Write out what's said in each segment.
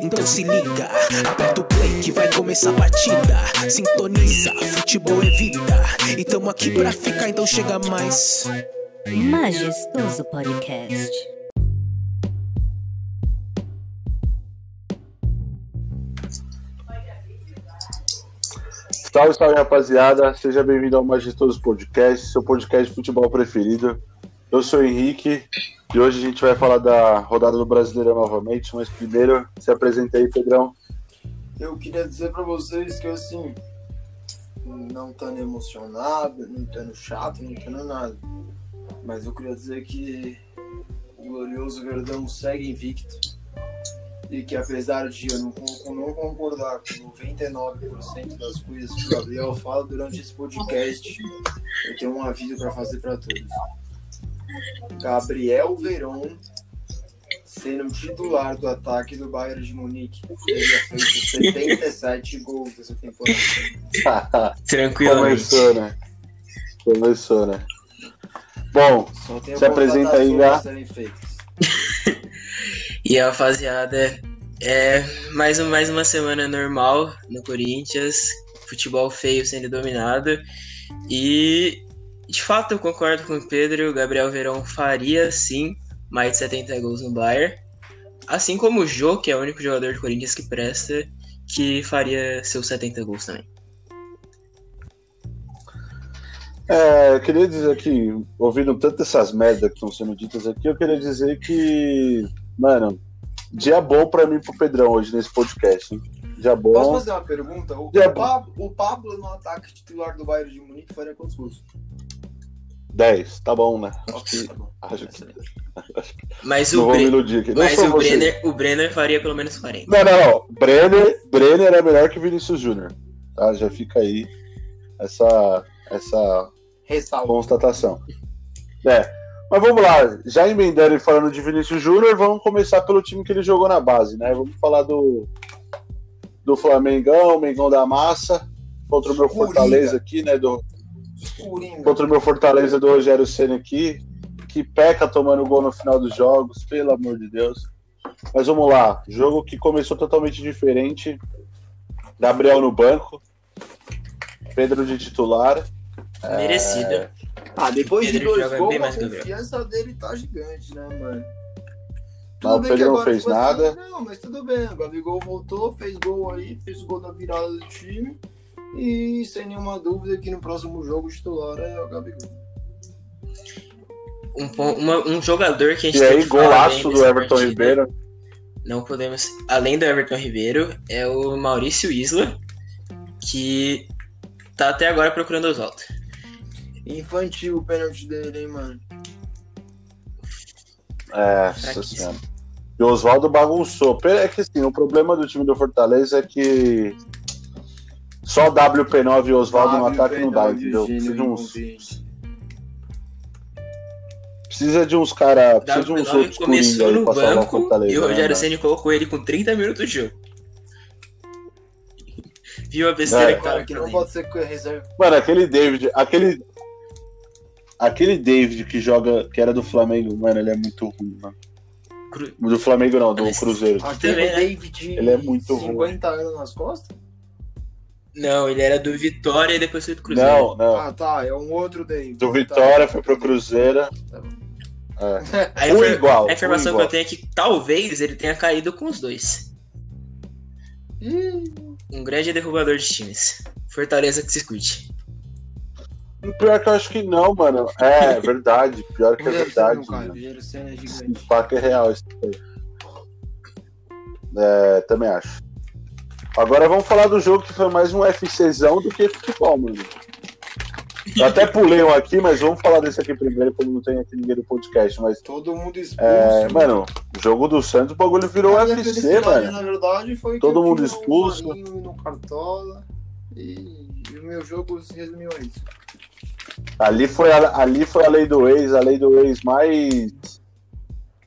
Então se liga, aperta o play que vai começar a partida. Sintoniza, futebol é vida. E tamo aqui pra ficar, então chega mais. Majestoso Podcast. Salve, salve rapaziada, seja bem-vindo ao Majestoso Podcast, seu podcast de futebol preferido. Eu sou o Henrique e hoje a gente vai falar da rodada do Brasileiro novamente, mas primeiro se apresenta aí, Pedrão. Eu queria dizer pra vocês que assim, não estando emocionado, não estando chato, não estando nada. Mas eu queria dizer que o glorioso Verdão segue invicto. E que apesar de eu não, não concordar com 99% das coisas que o Gabriel fala durante esse podcast, eu tenho um aviso para fazer para todos. Gabriel Veron sendo titular do ataque do Bayern de Munique. Ele já fez 77 gols dessa temporada. Tranquilamente. Começou, né? Começou, né? Bom, Se apresenta aí, Gá. feitas. E a rapaziada, é mais, um, mais uma semana normal no Corinthians, futebol feio sendo dominado. E de fato eu concordo com o Pedro, o Gabriel Verão faria sim mais de 70 gols no Bayern. Assim como o Jô, que é o único jogador do Corinthians que presta, que faria seus 70 gols também. é, eu queria dizer que, ouvindo tanto essas merdas que estão sendo ditas aqui, eu queria dizer que, mano, dia bom pra mim e pro Pedrão hoje nesse podcast, hein? Dia Posso fazer uma pergunta? O, o Pablo, o Pablo no ataque titular do Bayern de Munique faria quantos gols? 10, tá bom, né? Acho Ok, que, tá bom. acho que, acho que Mas não o, Bre- iludir aqui. Não mas o. Brenner, o Brenner faria pelo menos 40. Não, não, não. Brenner, Brenner é melhor que Vinícius Júnior. Tá? Já fica aí essa, essa Ressalva. constatação. É. Mas vamos lá, já emendando e falando de Vinícius Júnior, vamos começar pelo time que ele jogou na base, né? Vamos falar do, do Flamengão, Mengão da Massa, contra o meu Coringa. Fortaleza aqui, né? Do, Coringa. contra o meu Fortaleza do Rogério Senna aqui, que peca tomando gol no final dos jogos, pelo amor de Deus. Mas vamos lá, jogo que começou totalmente diferente. Gabriel no banco, Pedro de titular. Merecida. Ah, depois de Pedro dois joga gols, a confiança dele tá gigante, né, mano? Mas o bem Pedro que não agora, fez assim, nada. não, mas tudo bem. O Gabigol voltou, fez gol aí, fez o gol da virada do time. E sem nenhuma dúvida que no próximo jogo o titular é o Gabigol. Um, uma- um jogador que a gente E tem aí, golaço do Everton partida, Ribeiro. Não podemos. Além do Everton Ribeiro, é o Maurício Isla, que tá até agora procurando o Oswaldo. Infantil o pênalti dele, hein, mano. É, senhora. E o Oswaldo bagunçou. É que assim, o problema do time do Fortaleza é que só WP9 e Oswaldo no ataque não dá, entendeu? Precisa de uns, precisa de uns caras. Precisa de uns W9 outros coringa começou aí no pra salvar o banco Fortaleza. e o né, Rogério mano? Ceni colocou ele com 30 minutos de jogo. Viu a besteira É. que tava Cara, que não fazendo. pode ser que reserva. Mano, aquele David, aquele. Aquele David que joga, que era do Flamengo, mano, ele é muito ruim, mano. Cru- Do Flamengo não, do Mas- Cruzeiro. Aquele? David Ele é muito 50 anos nas costas? Não, ele era do Vitória e depois foi pro Cruzeiro. Não, não. Ah, tá. É um outro David. Do Tá. Vitória foi pro Cruzeiro. Tá bom. É. A, Um infor- igual, a informação um que igual. eu tenho é que talvez ele tenha caído com os dois. Ih, Um grande derrubador de times. Fortaleza que se curte. Pior que eu acho que não, mano. É, verdade. Pior que é verdade. Ceni é fato é real. Isso aí. É, também acho. Agora vamos falar do jogo que foi mais um FCzão do que futebol, mano. Eu até pulei um aqui, mas vamos falar desse aqui primeiro, como não tem aqui ninguém do podcast. Mas, Todo mundo expulso. é, mano, o jogo do Santos, o bagulho virou UFC, mano. Na verdade, foi Todo mundo o expulso. No Cartola. E, e o meu jogo se resumiu a isso. Ali foi, a, ali foi a lei do ex, a lei do ex mais.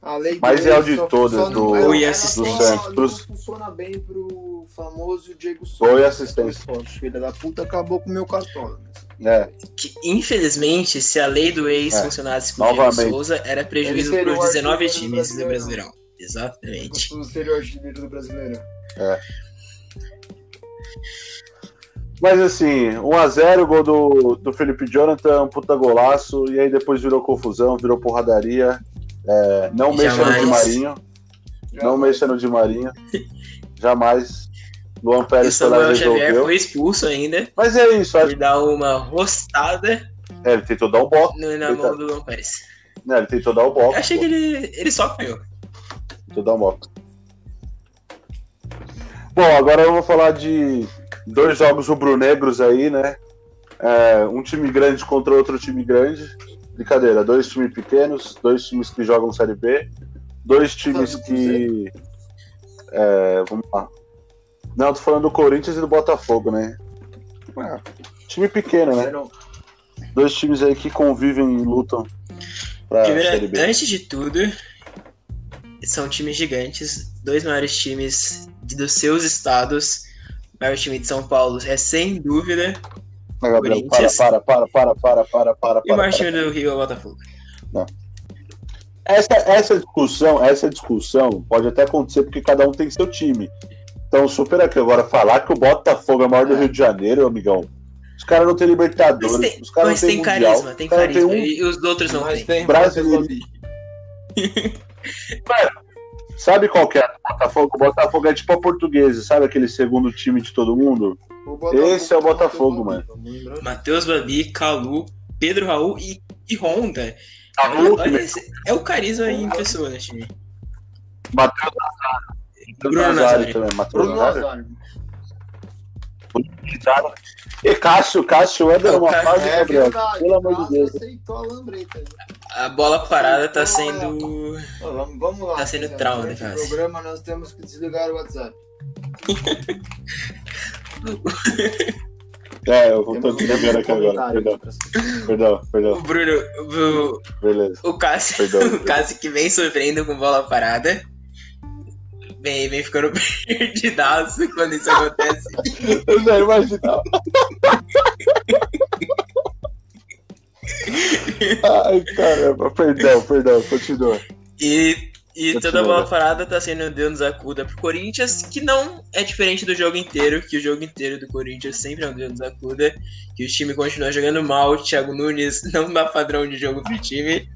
A lei do Mais real de todas, do- e só Do Santos, funciona bem pro famoso Diego Souza. E assistência. Filha da puta acabou com o meu cartola. É, Que, infelizmente, se a lei do ex É. funcionasse com o Diego Novamente. Souza, era prejuízo para os 19 artilheiro times do brasileiro. Brasileirão. Exatamente. O seria o artilheiro do brasileiro. Mas assim, 1x0, gol do, do Felipe Jonathan, um puta golaço, e aí depois virou confusão, virou porradaria. É, não mexa no. Di Marinho, não mexa no Di Marinho. Jamais. Luan o Pérez foi lá Samuel Xavier resolveu. foi expulso ainda Mas é isso, acho por dar uma roçada é, ele tentou dar o box. no- na mão do Luan Pérez. Né, ele tentou dar o Eu box. achei pô. que ele, ele só apanhou. Tentou dar o box. Bom, agora eu vou falar de dois jogos rubro-negros aí, né? É, um time grande contra outro time grande. Brincadeira, dois times pequenos, dois times que jogam Série B, dois times que. é, vamos lá. Não, tô falando do Corinthians e do Botafogo, né? É, time pequeno, né? Dois times aí que convivem e lutam Primeiro, Série B. antes de tudo, são times gigantes, dois maiores times dos seus estados. O maior time de São Paulo é sem dúvida. Mas, Gabriel, para, para, para, para, para, para, para, E o maior time do Rio é o Botafogo. Essa, essa discussão, essa discussão pode até acontecer porque cada um tem seu time. Então, super aqui agora falar que o Botafogo é o maior do Rio de Janeiro, amigão. Os caras não têm Libertadores, Mas tem, os caras mas não tem têm Mundial, carisma, tem carisma. têm um- E os outros não Mas tem Brasileiro. Brasileiro. Sabe qual que é o Botafogo? O Botafogo é tipo a portuguesa, sabe aquele segundo time de todo mundo? Esse é o Botafogo, mano. Matheus Babi, Calu, Pedro Raul e, e Honda. Calu, Olha, esse- é o carisma em pessoa nesse time. Matheus Bruno Nazário Nazário. também. Matheus Bruno Nazário. Nazário. Nazário. E Cássio, Cássio anda É, o numa fase, É Gabriel. verdade. Pelo amor de Cássio Deus. aceitou a lambreta. A bola parada tá sendo. Ó, Vamos, vamos lá. Tá sendo trauma, né, o Cássio? programa nós temos que desligar o WhatsApp. É, eu vou tô desligando aqui agora. Perdão, perdão, perdão. O Bruno. O, Beleza. o Cássio. Perdão. O Cássio que vem sofrendo com bola parada. Vem, vem ficando perdidaço quando isso acontece. Eu já imaginava. Ai, caramba. Perdão, perdão. Continua. E, e Continua. toda a bola parada tá sendo Deus acuda pro Corinthians, que não é diferente do jogo inteiro, que o jogo inteiro do Corinthians sempre é um Deus acuda, que o time continua jogando mal, o Thiago Nunes não dá padrão de jogo pro time.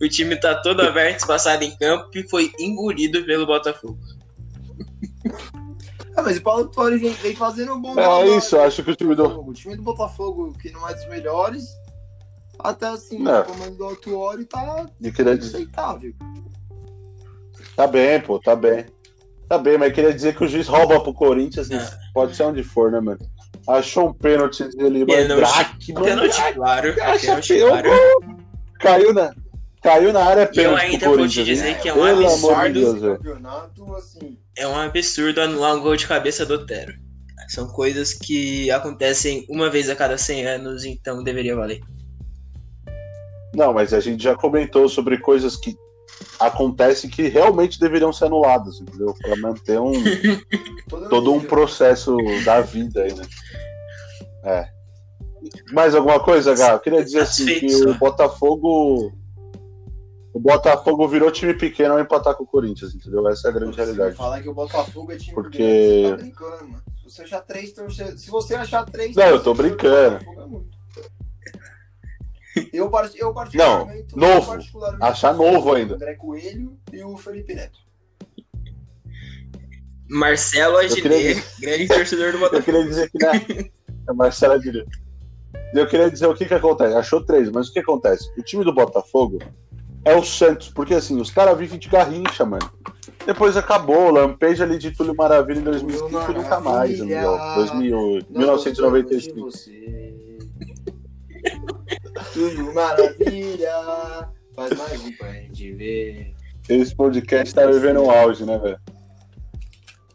O time tá todo aberto, espaçado em campo e foi engolido pelo Botafogo. Ah, mas o Paulo Torre vem, vem fazendo um bom É isso, acho que o time do. O time do Botafogo, que não é dos melhores, até assim, Não. o comando do Altuori tá Eu queria aceitável. Tá bem, pô, tá bem. Tá bem, mas queria dizer que o juiz rouba pro Corinthians, Ah. pode ser onde for, né, mano? Achou um pênalti dele, Pênalti. Mandrake, Pênalti Mandrake, claro, acha pênalti claro. Caiu na, caiu na área, é E eu pênalti ainda pro vou te dizer hein? que é um Pelo absurdo. Deus, assim, É um absurdo anular um gol de cabeça do Otero. São coisas que acontecem uma vez a cada 100 anos, então deveria valer. Não, mas a gente já comentou sobre coisas que acontecem que realmente deveriam ser anuladas, entendeu? Para manter um, todo um processo da vida aí, né? É. Mais alguma coisa, Gá? Eu queria dizer assim que o. Botafogo. O Botafogo virou time pequeno ao empatar com o Corinthians, entendeu? Essa é a grande Você realidade. Falar que o Botafogo é time Porque- grande, você tá brincando, mano. Se você achar três torcedores. Se você achar três Não, eu tô brincando. É. Eu, eu particularmente. eu novo. particularmente Achar novo o ainda. André Coelho e o Felipe Neto. Marcelo dizer- grande torcedor do Eu Botafogo. queria dizer que né, diria. Eu queria dizer o que que acontece. Achou três, mas o que acontece? O time do Botafogo é o Santos, porque assim, os caras vivem de garrincha, mano. Depois acabou, lampeja ali de Túlio Maravilha em 2005 e nunca mais, amigo. 2000, Não gostamos de 1995. Tudo maravilha. Faz mais um pra gente ver. Esse podcast tá vivendo um auge, né, velho?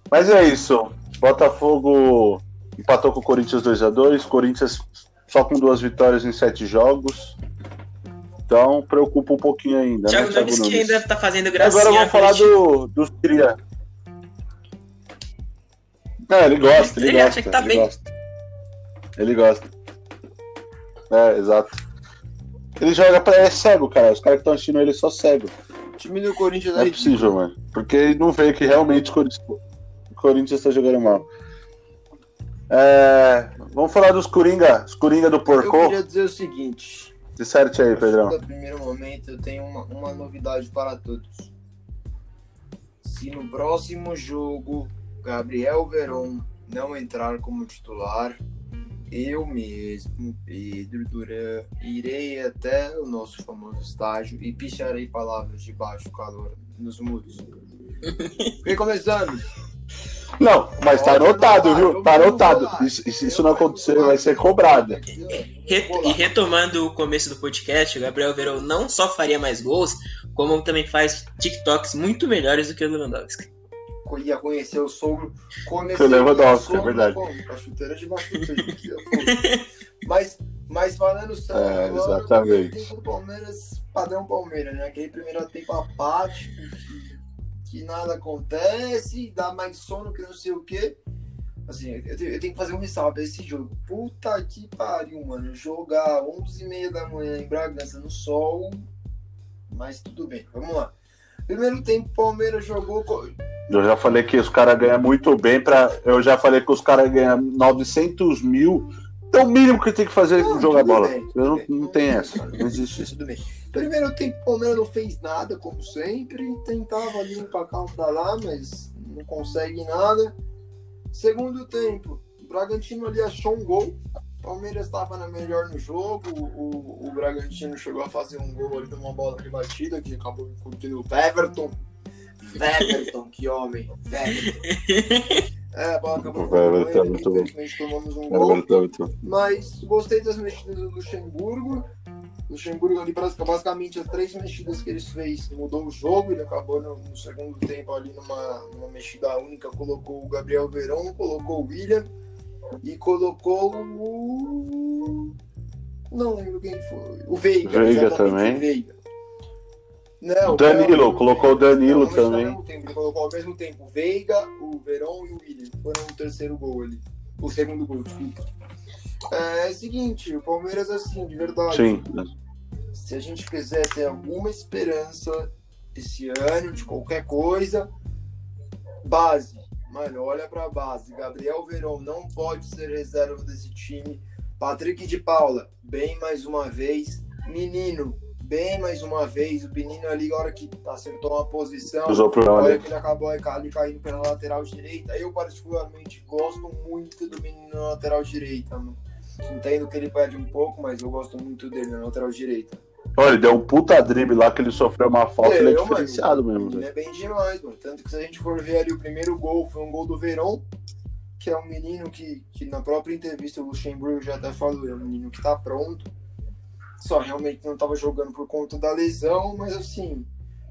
Mas é isso. Botafogo empatou com o Corinthians 2x2. Corinthians só com duas vitórias em sete jogos. Então preocupa um pouquinho ainda. Thiago né, Thiago Nunes que Nunes? ainda tá fazendo gracinha. Agora vamos falar do, dos cria. É, ele gosta, ele, Ele gosta. acha que tá ele bem. gosta. Ele gosta. É, exato. Ele joga pra. É cego, cara. Os caras que estão assistindo ele só cego. time do Corinthians Não é possível, mano. Porque não veio que realmente o Corinthians, o Corinthians tá jogando mal. É, vamos falar dos Coringa, os Coringa do Eu Porco. queria dizer o seguinte. Disserte aí, Pedrão. No primeiro momento, eu tenho uma, uma novidade para todos. Se no próximo jogo Gabriel Veron não entrar como titular, eu mesmo, Pedro Duran, irei até o nosso famoso estágio e picharei palavras de baixo calor nos muros. Porque começamos. Não, mas tá anotado, viu? eu Tá anotado. Isso, isso- não acontecer, vai ser cobrado. E retomando o começo do podcast, o Gabriel Verão não só faria mais gols, como também faz TikToks muito melhores do que o Lewandowski. Ia conhecer o sogro. Comecei Seu Lewandowski, com o sogro, é verdade. como? A chuteira de baixo do peito, mas, mas falando sério, É, agora, exatamente. o tempo do Palmeiras, padrão Palmeiras, né? Aquele primeiro tempo apático, que, que nada acontece, dá mais sono que não sei o quê. Assim, eu tenho, eu tenho que fazer um ressalvo desse jogo. Puta que pariu, mano. Jogar 11h30 da manhã em Bragança no sol. Mas tudo bem, vamos lá. Primeiro tempo, o Palmeiras jogou. Eu já falei que os caras ganham muito bem para. Eu já falei que os caras ganham 900 mil. Então o mínimo que tem que fazer é Não, jogar bola. bem, não, bem. não tem essa. Não existe isso. Primeiro tempo, o Palmeiras não fez nada, como sempre. Tentava ali um pra cá, um pra lá, mas não consegue nada. Segundo tempo, o Bragantino ali achou um gol. Palmeiras estava na melhor no jogo. O, o Bragantino chegou a fazer um gol ali numa bola de batida que acabou curtindo o Everton. Everton, que homem. Everton. É, a bola acabou O Everton é com. Infelizmente tomamos um gol. Muito- Mas gostei das mexidas do Luxemburgo. Luxemburgo ali, basicamente, as três mexidas que ele fez mudou o jogo. Ele acabou no, no segundo tempo ali numa, numa mexida única, colocou o Gabriel Verón, colocou o William e colocou o. Não lembro quem foi. O Veiga. Veiga também. o Veiga. Não, Danilo, colocou o Danilo não, também. Ao tempo, colocou ao mesmo tempo o Veiga, o Verón e o William. Foram o terceiro gol ali. O segundo gol, desculpa. É, é o seguinte, o Palmeiras, assim, de verdade. Sim. Se a gente quiser ter alguma esperança esse ano de qualquer coisa, base. Mano, olha pra base. Gabriel Verón não pode ser reserva desse time. Patrick de Paula, bem mais uma vez. Menino, bem mais uma vez. O menino ali, na hora que acertou uma posição, olha. que ele acabou ali caindo pela lateral direita. Eu, particularmente, gosto muito do menino na lateral direita, mano. Entendo que ele perde um pouco, mas eu gosto muito dele na lateral direita. Olha, ele deu um puta drible lá que ele sofreu uma falta, ele é Eu, diferenciado mano, mesmo. Ele é bem demais, mano. Tanto que se a gente for ver ali o primeiro gol, foi um gol do Verón, que é um menino que, que na própria entrevista o Luxemburgo já até falou, é um menino que tá pronto. Só realmente não tava jogando por conta da lesão, mas assim.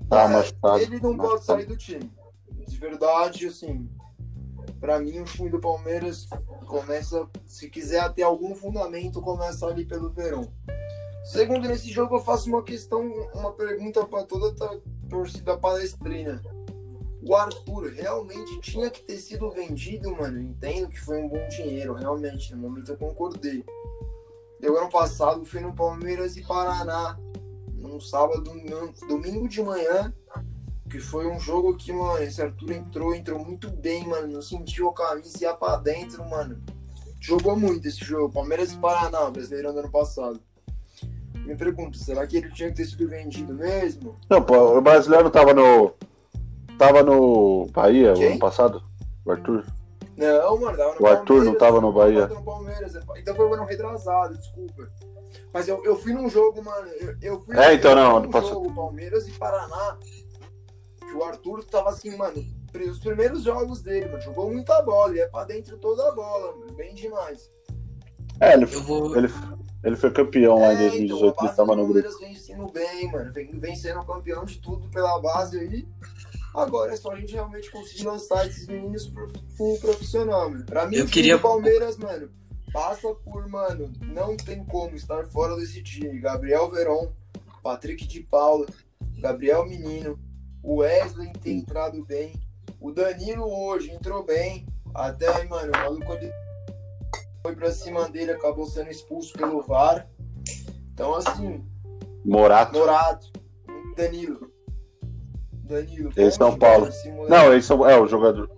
Tá é, machucado, ele não pode machucado. sair do time. De verdade, assim. Pra mim, o time do Palmeiras começa, se quiser ter algum fundamento, começa ali pelo Verón. Segundo, nesse jogo eu faço uma questão, uma pergunta para toda a torcida palestrina. O Arthur realmente tinha que ter sido vendido, mano. Entendo que foi um bom dinheiro, realmente. No momento eu concordei. Eu ano passado fui no Palmeiras e Paraná, num sábado, num domingo de manhã, que foi um jogo que, mano, esse Arthur entrou, entrou muito bem, mano. Não sentiu a camisa e ia pra dentro, mano. Jogou muito esse jogo. Palmeiras e Paraná, brasileiro do ano passado. Me pergunto, será que ele tinha que ter sido vendido mesmo? Não, pô, o brasileiro tava no. Tava no Bahia o Quem? ano passado, o Arthur. Não, mano, tava no O Arthur não tava no Bahia. tava no Palmeiras. Então foi o ano retrasado, desculpa. Mas eu, eu fui num jogo, mano. Eu, eu fui, É, então eu não, num passado. jogo Palmeiras e Paraná. Que o Arthur tava assim, mano. Os primeiros jogos dele, mano. Jogou muita bola. Ele é pra dentro toda a bola, mano. Bem demais. É, ele, Eu vou. ele, ele foi campeão lá em É, então, a 2018, ele base tava do no grupo. Palmeiras vem sendo bem, mano. Vem, vem sendo campeão de tudo pela base aí. Agora é só a gente realmente conseguir lançar esses meninos pro, pro profissional, mano. Pra mim, Eu o queria- do Palmeiras, mano, passa por, mano, não tem como estar fora desse time. Gabriel Veron, Patrick de Paula, Gabriel Menino, o Wesley tem entrado bem, o Danilo hoje entrou bem, até, mano, o maluco ele foi pra cima dele, acabou sendo expulso pelo VAR. Então, assim, Morato. Morato, Danilo. Danilo. Eles São Paulo. Não, eles são. É, o jogador.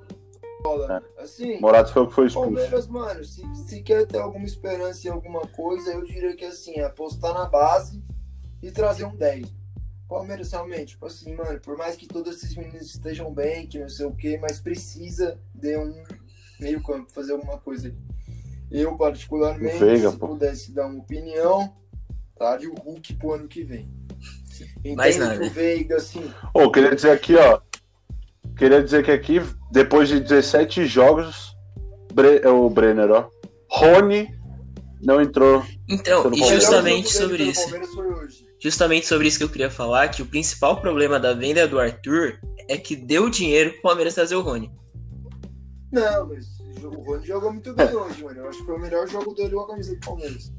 Assim, Morato foi o que foi expulso. Palmeiras, mano, se, se quer ter alguma esperança em alguma coisa, eu diria que assim, é apostar na base e trazer um 10. Palmeiras realmente, tipo assim, mano, por mais que todos esses meninos estejam bem, que não sei o que, mas precisa de um meio campo, fazer alguma coisa ali. Eu, particularmente, Veiga, se pô. pudesse dar uma opinião, daria o Hulk pro ano que vem. Mais Entendo nada. que o Veiga, assim, Ô, queria dizer aqui, ó. Queria dizer que aqui, depois de 17 jogos, Bre- é o Brenner, ó. Rony não entrou. Então, e justamente sobre isso. Justamente sobre isso que eu queria falar, que o principal problema da venda do Arthur é que deu dinheiro pro Palmeiras trazer o Rony. Não, mas o Rony jogou muito bem hoje, mano. Eu acho que foi o melhor jogo dele com a camisa do Palmeiras.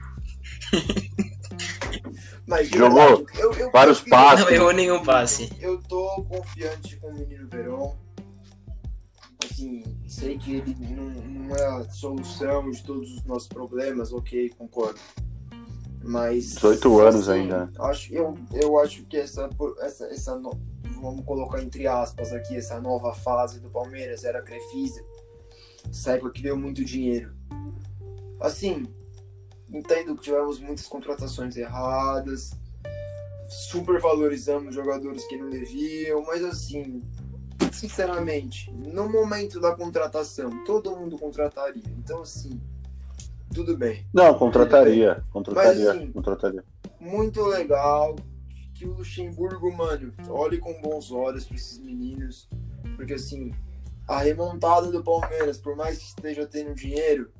Mas Jogou verdade, eu- eu- vários eu- passes. Não errou nenhum passe. Eu tô confiante com o menino Verón. Assim, sei que ele não, não é a solução de todos os nossos problemas, ok, concordo. Mas. 18 anos assim, ainda. Acho, eu, eu acho que essa, essa, essa no- vamos colocar entre aspas aqui, essa nova fase do Palmeiras era a Crefisa. Época que deu muito dinheiro. Assim, entendo que tivemos muitas contratações erradas, super valorizamos jogadores que não deviam, mas assim, sinceramente, no momento da contratação, todo mundo contrataria. Então, assim, tudo bem. Não, contrataria. Contrataria. Mas, assim, contrataria. muito legal que o Luxemburgo, mano, olhe com bons olhos para esses meninos, porque assim, a remontada do Palmeiras, por mais que esteja tendo dinheiro,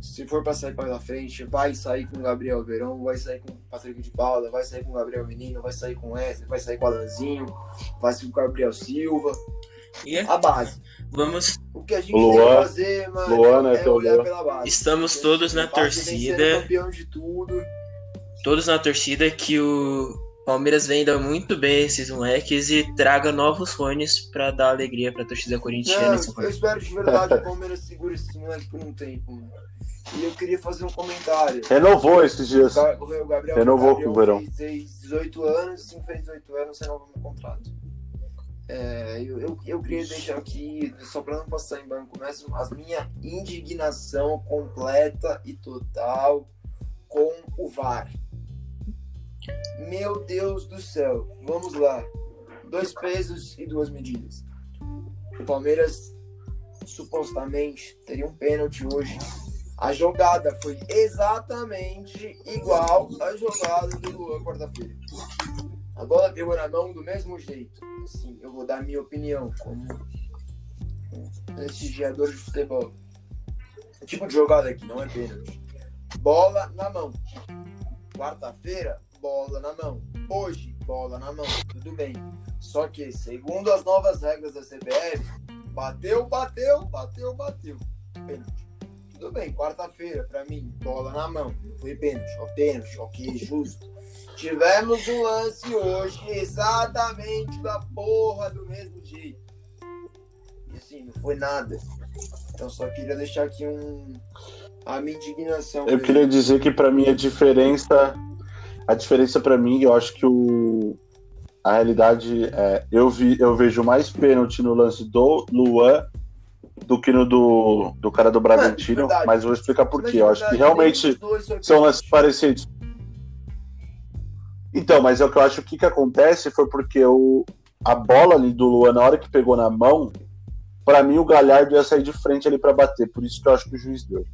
se for pra sair pela frente, vai sair com o Gabriel Verão, vai sair com o Patrick de Paula, vai sair com o Gabriel Menino, vai sair com o Wesley, vai sair com o Alanzinho, vai sair com o Gabriel Silva, E é, a base. vamos, O que a gente O tem Luan- que fazer, mano, Luan, né, é teu olhar Luan. pela base. estamos todos na torcida. campeão de tudo. todos na torcida que o Palmeiras venda muito bem esses moleques e traga novos Rones pra dar alegria pra torcida corintiana. Não, eu espero de verdade que o Palmeiras segure esse moleque por um tempo. mano. E eu queria fazer um comentário. Renovou esses dias. O Gabriel, Renovou Gabriel com o Verão. Fez, fez 18 anos, sim, fez 18 anos, renova meu contrato. É, eu, eu, eu queria deixar aqui, só para não passar em branco mesmo, a minha indignação completa e total com o VAR. Meu Deus do céu, vamos lá. Dois pesos e duas medidas. O Palmeiras supostamente teria um pênalti hoje. A jogada foi exatamente igual à jogada do Luan quarta-feira. A bola pegou na mão do mesmo jeito. Assim, eu vou dar minha opinião como prestigiador de futebol. O tipo de jogada aqui não é pênalti. Bola na mão. Quarta-feira, bola na mão. Hoje, bola na mão. Tudo bem. Só que, segundo as novas regras da CBF, bateu, bateu, bateu, bateu. Pênalti. Tudo bem, quarta-feira, pra mim, bola na mão. Não foi pênalti, ó, pênalti, ok, justo. Tivemos um lance hoje exatamente da porra do mesmo jeito. E assim, não foi nada. Então só queria deixar aqui um. A minha indignação. Eu queria dizer que pra mim a diferença, a diferença para mim, eu acho que o a realidade é, eu vi, eu vejo mais pênalti no lance do Luan do que no do, do cara do Bragantino, verdade. mas vou explicar por quê. de Eu acho que realmente são lances parecidos. Então, mas é o que eu acho que o que, acontece foi porque o, a bola ali do Luan, na hora que pegou na mão, pra mim o Galhardo ia sair de frente ali pra bater, por isso que eu acho que o juiz deu.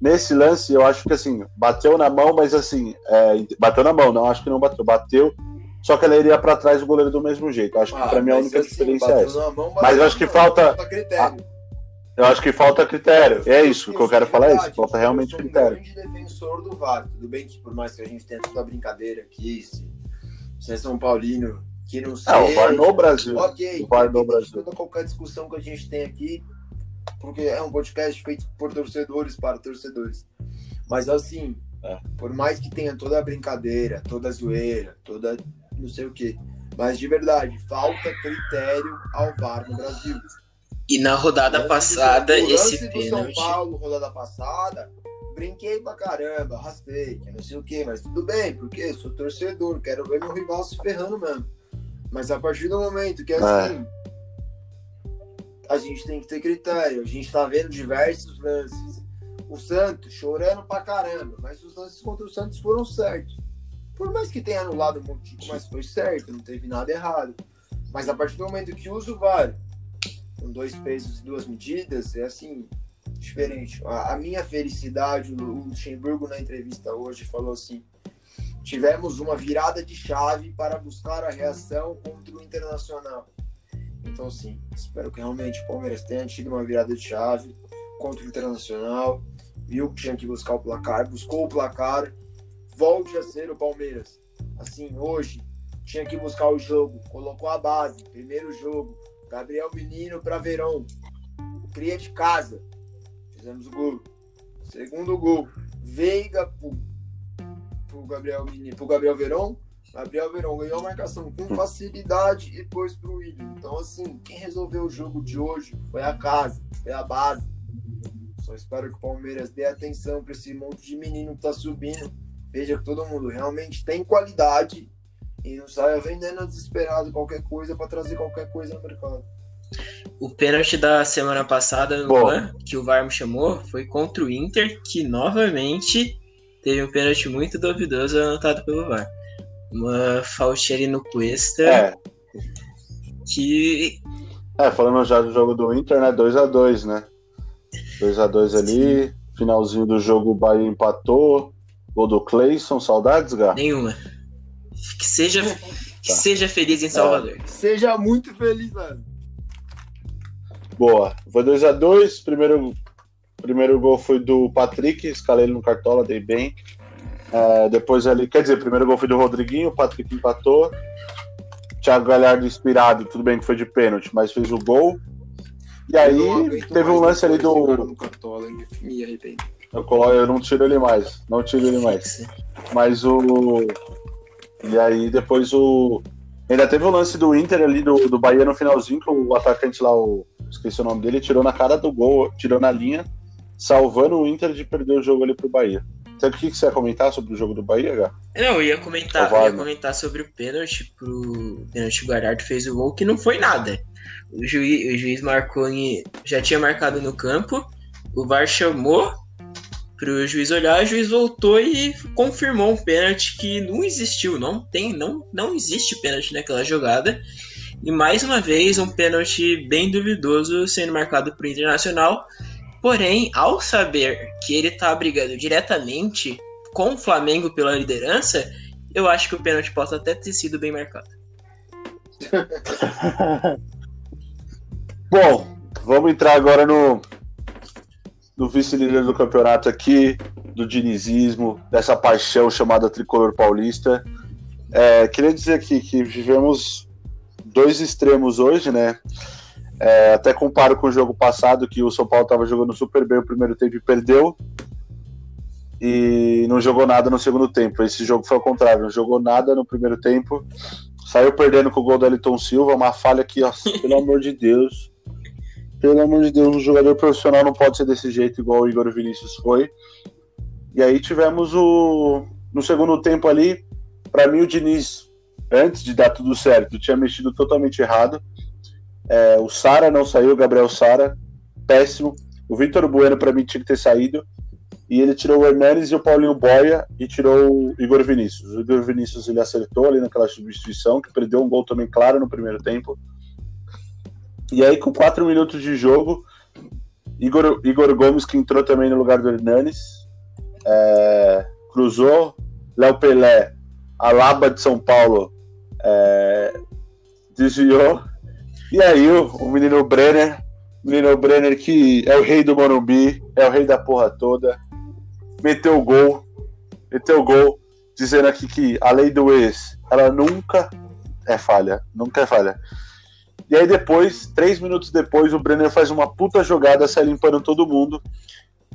Nesse lance, eu acho que assim, bateu na mão, mas assim, é, bateu na mão, não acho que não bateu, bateu, só que ela iria pra trás do goleiro do mesmo jeito. Acho que Ah, pra mim a única assim, diferença é essa. mão, Mas eu acho que mão, falta- critério. Eu acho que falta critério. É isso que eu quero falar, é isso. Falta realmente eu sou critério. um grande defensor do VAR. Tudo bem que por mais que a gente tenha toda a brincadeira aqui, se, se é São Paulino, que não sei. Ah, o VAR no Brasil. Ok, O VAR no Brasil. toda qualquer discussão que a gente tem aqui, porque é um podcast feito por torcedores para torcedores. Mas assim, É. por mais que tenha toda a brincadeira, toda a zoeira, toda não sei o que, mas de verdade, falta critério ao VAR no Brasil. E na rodada lance passada, do, esse do São pênalti. Paulo, rodada passada, brinquei pra caramba, arrastei, que não sei o que, mas tudo bem, porque eu sou torcedor, quero ver meu rival se ferrando mesmo. Mas a partir do momento que assim. A gente tem que ter critério. A gente tá vendo diversos lances. O Santos chorando pra caramba. Mas os lances contra o Santos foram certos. Por mais que tenha anulado um monte, mas foi certo, não teve nada errado. Mas a partir do momento que usa o VAR, com dois pesos e duas medidas, é assim, diferente. A, a minha felicidade, o Luxemburgo na entrevista hoje falou assim: tivemos uma virada de chave para buscar a reação contra o Internacional. Então, sim, espero que realmente o Palmeiras tenha tido uma virada de chave contra o Internacional, viu que tinha que buscar o placar, buscou o placar, volte a ser o Palmeiras. Assim, hoje, tinha que buscar o jogo, colocou a base, primeiro jogo, Gabriel Menino para Verão, cria de casa, fizemos o gol. Segundo gol, Veiga pro, pro Gabriel Menino, pro Gabriel Verão, Gabriel Verão ganhou a marcação com facilidade e pôs pro William. Então, assim, quem resolveu o jogo de hoje foi a casa, foi a base. Só espero que o Palmeiras dê atenção para esse monte de menino que tá subindo. Veja que todo mundo realmente tem qualidade e não saia vendendo desesperado qualquer coisa para trazer qualquer coisa no mercado. O pênalti da semana passada no Luan, que o VAR me chamou, foi contra o Inter, que novamente teve um pênalti muito duvidoso anotado pelo VAR. Uma faltinha ali no Cuesta. É. Que. É, falando já do jogo do Inter, né? 2x2, né? 2x2 ali. Finalzinho do jogo, o Bahia empatou. Gol do Cleison, saudades, Gá? Nenhuma. Que seja, que tá. seja feliz em Salvador. É. Seja muito feliz, mano. Boa. Foi 2x2. Primeiro, primeiro gol foi do Patrick, escalei ele no cartola, dei bem. É, depois ali, quer dizer, primeiro gol foi do Rodriguinho, o Patrick empatou. Thiago Galhardo inspirado, tudo bem que foi de pênalti, mas fez o gol. E aí teve um lance ali do. Cartola, me arrependo. Eu, colo... eu não tiro ele mais. Não tiro ele mais. Mas o. E aí depois o. Ainda teve o lance do Inter ali, do, do Bahia no finalzinho, que o atacante lá, o esqueci o nome dele, tirou na cara do gol, tirou na linha, salvando o Inter de perder o jogo ali pro Bahia. Sabe o que, você ia comentar sobre o jogo do Bahia, Gá? Não, eu ia comentar, eu ia comentar sobre o pênalti pro pênalti o Galhardo fez o gol, que não foi nada. O juiz, o juiz marcou em, já tinha marcado no campo, o VAR chamou pro juiz olhar, o juiz voltou e confirmou um pênalti que não existiu, não tem, não, não existe pênalti naquela jogada. E mais uma vez, um pênalti bem duvidoso sendo marcado para o Internacional. Porém, ao saber que ele está brigando diretamente com o Flamengo pela liderança, eu acho que o pênalti possa até ter sido bem marcado. Bom, vamos entrar agora no, no vice-líder do campeonato aqui, do dinizismo, dessa paixão chamada tricolor paulista. É, queria dizer aqui que vivemos dois extremos hoje, né? É, até comparo com o jogo passado, que o São Paulo estava jogando super bem o primeiro tempo e perdeu. E não jogou nada no segundo tempo. Esse jogo foi ao contrário, não jogou nada no primeiro tempo. Saiu perdendo com o gol do Elton Silva, uma falha que, ó, pelo amor de Deus. Pelo amor de Deus, um jogador profissional não pode ser desse jeito, igual o Igor Vinícius foi. E aí tivemos o. No segundo tempo ali, para mim o Diniz antes de dar tudo certo, tinha mexido totalmente errado. É, o Sara não saiu, o Gabriel Sara, péssimo. O Vitor Bueno, para mim, tinha que ter saído. E ele tirou o Hernanes e o Paulinho Boia e tirou o Igor Vinícius. O Igor Vinícius ele acertou ali naquela substituição, que perdeu um gol também claro no primeiro tempo. E aí, com quatro minutos de jogo, Igor, Igor Gomes, que entrou também no lugar do Hernanes, é, cruzou. Léo Pelé, a Laba de São Paulo, é, desviou. E aí o, o menino Brenner, o menino Brenner que é o rei do Morumbi, é o rei da porra toda, meteu o gol, meteu o gol, dizendo aqui que a lei do ex, ela nunca é falha, nunca é falha. E aí depois, três minutos depois, o Brenner faz uma puta jogada, sai limpando todo mundo.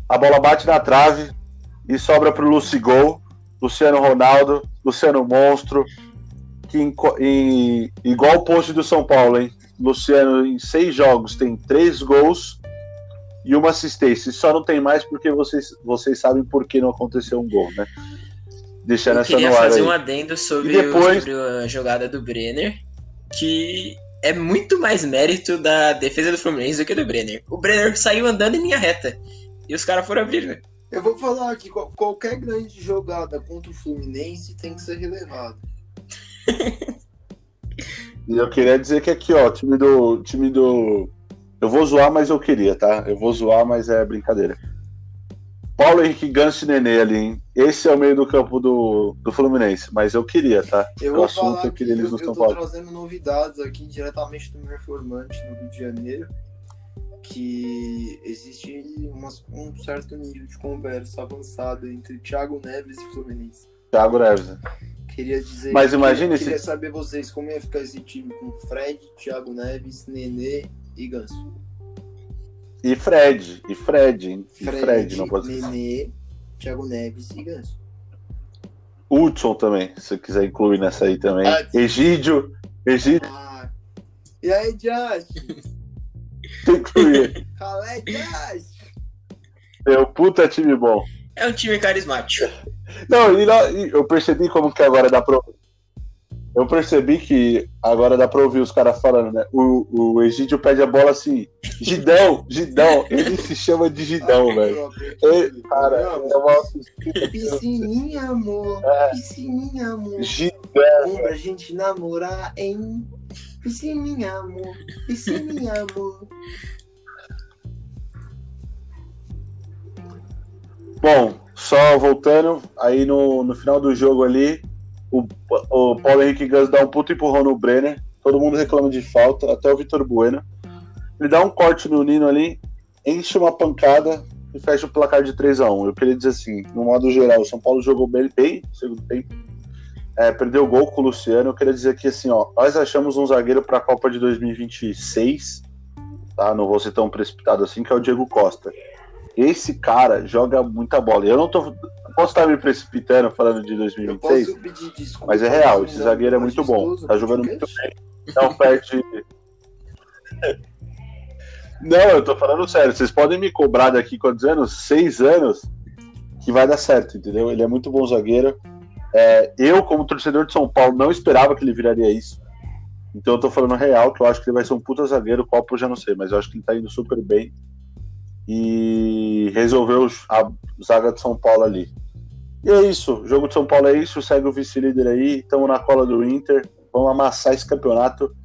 A bola bate na trave e sobra pro Lucigol, Luciano Ronaldo, Luciano Monstro, que em, em, igual o post do São Paulo, hein? Luciano, em seis jogos, tem três gols e uma assistência. Só não tem mais porque vocês, vocês sabem por que não aconteceu um gol, né? Deixando Eu essa queria no ar fazer aí. um adendo sobre, depois- o- sobre a jogada do Brenner. que é muito mais mérito da defesa do Fluminense do que do Brenner. O Brenner saiu andando em linha reta. E os caras foram abrir, né? Eu vou falar que qual- qualquer grande jogada contra o Fluminense tem que ser relevada. E eu queria dizer que aqui, ó, time do. Time do. Eu vou zoar, mas eu queria, tá? Eu vou zoar, mas é brincadeira. Paulo Henrique Ganso e Nenê ali, hein? Esse é o meio do campo do, do Fluminense, mas eu queria, tá? Eu O assunto eu que queria eles no eu São tô Paulo. trazendo novidades aqui diretamente do meu informante no Rio de Janeiro, que existe umas- um certo nível de conversa avançada entre Thiago Neves e Fluminense. Thiago Neves. né? Queria dizer. Mas imagine queria, saber vocês como ia ficar esse time com Fred, Thiago Neves, Nenê e Ganso. E Fred, e Fred, hein? E Fred, não pode. Nenê, Thiago Neves e Ganso. Hudson também, se você quiser incluir nessa aí também. Ah, Egídio, Egídio Ah. E aí, Josh? tem que incluir. Calé, Josh? Meu puta time bom. É um time carismático. Não, e, lá- e eu percebi como que agora dá pra. Eu percebi que agora dá pra ouvir os caras falando, né? O, o Egídio pede a bola assim, Gidão, Gidão. Ele se chama de Gidão, velho. Cara, é uma Piscininha, amor. É. Piscininha, amor. Gidão. Pra gente namorar, hein? Piscininha, amor. Piscininha, amor. Bom, só voltando, aí no, no final do jogo ali, o, o Paulo Henrique Gans dá um puto empurrão no Brenner, todo mundo reclama de falta, até o Vitor Bueno. Ele dá um corte no Nino ali, enche uma pancada e fecha o placar de 3 a 1 Eu queria dizer assim, no modo geral, o São Paulo jogou bem, bem no segundo tempo, é, perdeu o gol com o Luciano. Eu queria dizer que assim, ó, nós achamos um zagueiro para a Copa de 2026, tá? Não vou ser tão precipitado assim, que é o Diego Costa. Esse cara joga muita bola. Eu não tô. Posso estar me precipitando falando de Eu 2026? posso pedir desculpa. Mas é real, esse zagueiro é muito bom. Tá jogando muito bem. Não perde. Não, eu tô falando sério. Vocês podem me cobrar daqui quantos anos? Seis anos, que vai dar certo, entendeu? Ele é muito bom zagueiro. É, eu, como torcedor de São Paulo, não esperava que ele viraria isso. Então eu tô falando real, que eu acho que ele vai ser um puta zagueiro. Copo eu já não sei, mas eu acho que ele tá indo super bem. E resolveu a zaga de São Paulo ali. E é isso. O jogo de São Paulo é isso. Segue o vice-líder aí. Estamos na cola do Inter. Vamos amassar esse campeonato.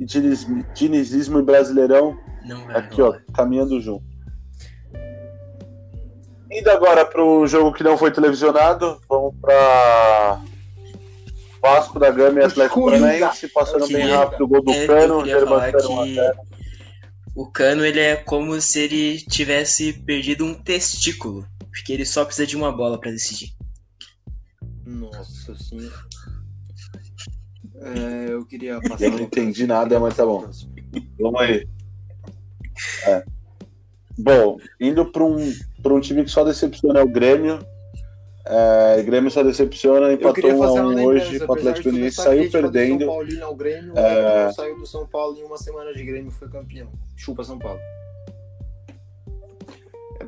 E diniz- dinizismo e brasileirão Não aqui, ó, caminhando junto. Indo agora para um jogo que não foi televisionado, vamos para Vasco da Gama e Atlético. Paranaense, passando Eu bem queria- rápido o gol do É, eu Cano, queria falar Germano 1 a 0. que o Cano ele é como se ele tivesse perdido um testículo, porque ele só precisa de uma bola pra decidir. Nossa senhora. É, eu queria passar. Eu não entendi nada, mas tá bom. Vamos aí. É. Bom, indo para um, pra um time que só decepciona é o Grêmio. É, o Grêmio só decepciona, empatou 1 a fazer uma 1 lembrança, hoje com o Atlético Goianiense, essa saiu perdendo. São Paulino ao Grêmio, o É. Grêmio saiu do São Paulo em uma semana de Grêmio foi campeão. Chupa São Paulo.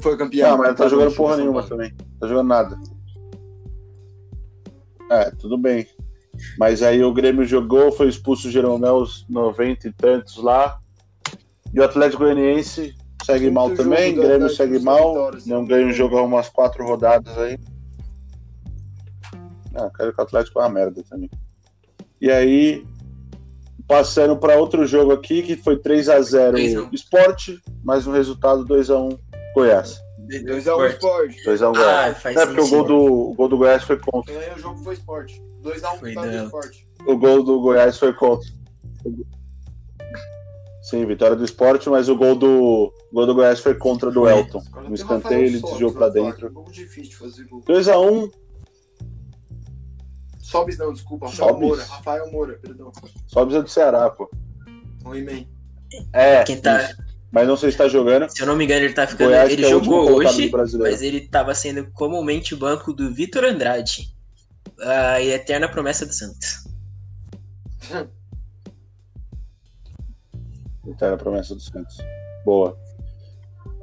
Foi campeão. Ah, mas não tá jogando Chupa porra nenhuma também. Tá jogando nada. É, tudo bem. Mas aí o Grêmio jogou, foi expulso o Jeromel aos 90 e tantos lá. E o Atlético Goianiense segue Quinto mal também, Grêmio segue mal. Não sem ganha um jogo há umas quatro rodadas aí. Ah, quero que o Atlético é uma merda também. E aí, passando para outro jogo aqui, que foi 3 a 0 2 a 1. Esporte, mais um resultado 2 a 1 Goiás. 2x1 Sport. 2 a 1 Ah, Goiás. faz É porque o gol, do, o gol do Goiás foi contra. Quem ganhou o jogo foi Sport. 2x1 Foi vitória do não. Sport. O gol do Goiás foi contra. Sim, vitória do esporte, mas o gol do, o gol do Goiás foi contra do Elton. No escanteio ele desviou ataque, dentro. Um pouco difícil de fazer gol. 2x1, Sobis não, desculpa. Rafael Sobis? Moura. Rafael Moura, perdão. sobe do Ceará, pô. O He-Man. É, Quem tá- mas não sei se tá jogando. Se eu não me engano, ele tá ficando. Goiás ele é jogou hoje, mas ele tava sendo comumente o banco do Vitor Andrade. A eterna promessa do Santos. Eterna promessa do Santos. Boa.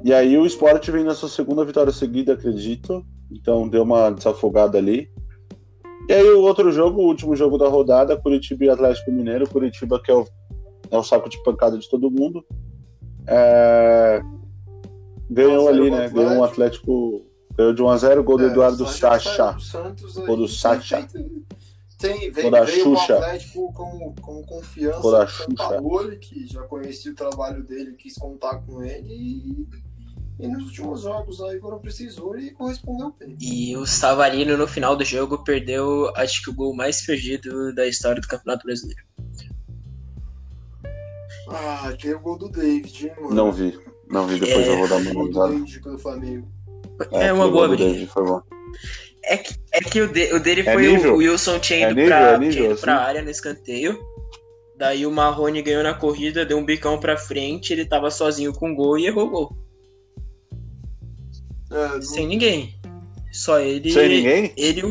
E aí o esporte vem na sua segunda vitória seguida, acredito. Então deu uma desafogada ali. E aí o outro jogo, o último jogo da rodada, Curitiba e Atlético Mineiro. Curitiba que é o, é o saco de pancada de todo mundo. É, Ganhou Nossa, ali, né? Ganhou um Atlético. Ganhou de 1x0, gol do É, Eduardo Sacha. Gol do Sacha. Tem, Gol veio, o. Atlético como, como confiança da do São. Paulo, que já conhecia o trabalho dele, quis contar com ele e, e nos últimos jogos aí quando precisou e correspondeu bem. E o Savarino no final do jogo perdeu, acho que o gol mais perdido da história do Campeonato Brasileiro. Ah, tem o gol do David, hein, mano? Não vi. Não vi, depois É, eu vou dar uma O gol do analisada. David pelo Flamengo. É, uma boa briga. David Foi bom. É que, é que o, de- o dele É foi nível? o Wilson tinha É ido, nível, pra, é nível, tinha ido assim? pra área no escanteio. Daí o Marrone ganhou na corrida, deu um bicão pra frente, ele tava sozinho com o gol e errou o gol. É, não- Sem ninguém. Só ele. Sem ninguém? Ele.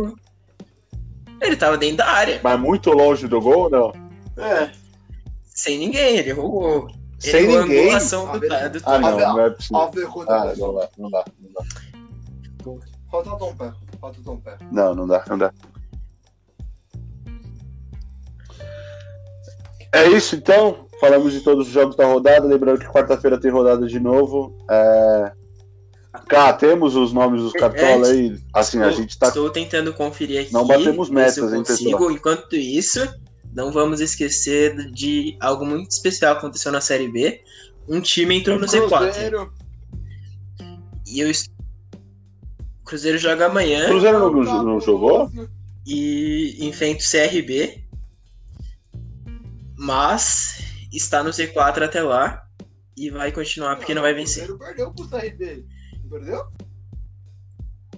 Ele tava dentro da área. Mas muito longe do gol, não? é, Sem ninguém, ele errou Sem errou a ninguém? angulação do, Ah, do Ah, não, não é possível. Ah, não dá, não dá, não dá. Falta o Tom Pé, falta o Tom Pé. Não, não dá, não dá. É isso então. Falamos de todos os jogos da rodada. Lembrando que quarta-feira tem rodada de novo. É... Cá, temos os nomes dos cartola aí. Assim, a Estou- gente tá. Estou tentando conferir aqui. Não batemos metas, eu hein, consigo. pessoal? Enquanto isso, não vamos esquecer de algo muito especial que aconteceu na Série B. Um time entrou no Z4. Cruzeiro, E eu est- o Cruzeiro joga amanhã Cruzeiro não, não, não jogou? e enfrenta o CRB. Mas está no Z4 até lá. E vai continuar porque não vai vencer. O Cruzeiro perdeu pro CRB. Perdeu?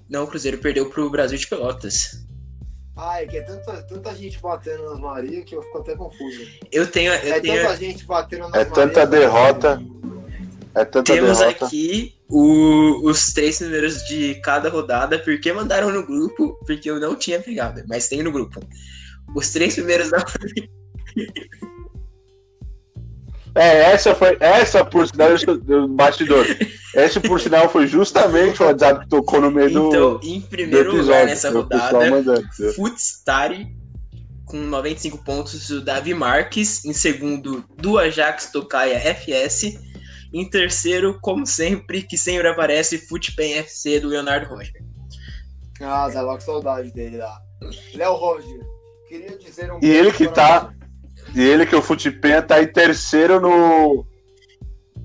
Não, o Cruzeiro perdeu pro Brasil de Pelotas. Ah, é que é tanta, tanta gente batendo nas Maria que eu fico até confuso. Eu tenho. Eu É tenho tanta gente batendo nas É Maria. tanta derrota. É tanta Temos derrota. aqui o- os três números de cada rodada, porque mandaram no grupo, porque eu não tinha pegado, mas tem no grupo. Os três primeiros da. É, essa foi. Essa, por sinal, do bastidor. Essa, por sinal, foi justamente o WhatsApp que tocou no meio do, Então, em primeiro episódio. lugar nessa pessoal rodada. Footstari com 95 pontos, o Davi Marques. Em segundo, do Ajax Tocaia FS. Em terceiro, como sempre, que sempre aparece, Footpen FC do Leonardo Roger. Ah, tava com saudade dele lá. Léo Roger, queria dizer um E ele que tá- você. E ele que o Futipenha tá em terceiro no.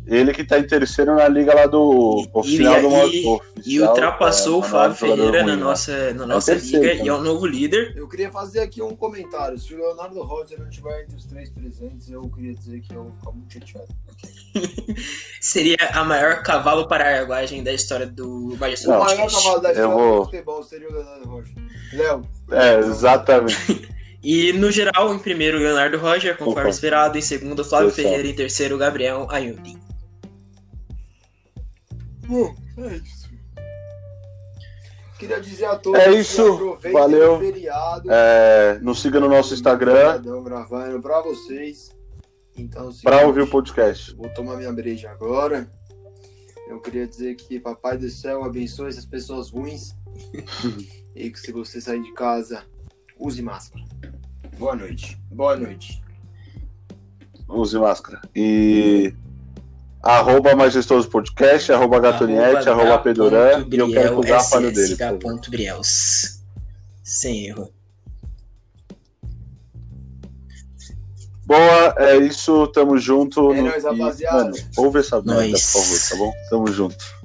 Ele que tá em terceiro na liga lá do. E- oficial e- do e- oficial, E ultrapassou é, o Fábio Ferreira na né? nossa, na nossa terceiro, liga então. e é o novo líder. Eu queria fazer aqui um comentário. Se o Leonardo Roger não estiver entre os três presentes, eu queria dizer que eu vou ficar muito chateado. Seria a maior cavalo para a arguagem da história do O Majestoso Não, maior cavalo da história vou- do futebol seria o Leonardo Roger. Léo. É, exatamente. E no geral, em primeiro, Leonardo Roger, conforme Opa. esperado. Em segundo, Flávio Pessoal. Ferreira. Em terceiro, Gabriel Ayundi. Bom, é isso. Queria dizer a todos É que isso, aproveitem valeu. o feriado. É, nos siga no nosso Instagram gravando pra vocês. Então, para ouvir o podcast. Vou tomar minha breja agora. Eu queria dizer que Papai do Céu abençoe essas pessoas ruins. e que se você sair de casa, use máscara. Boa noite. Boa noite. Use máscara. E. Arroba Majestoso Podcast, arroba Gatoniette, arroba Peduran. E eu quero que o Gá fale dele. SSK.briels. Sem erro. Boa, é isso, tamo junto. É no- nóis, rapaziada. mano, ouve essa merda, por favor, tá bom? Tamo junto.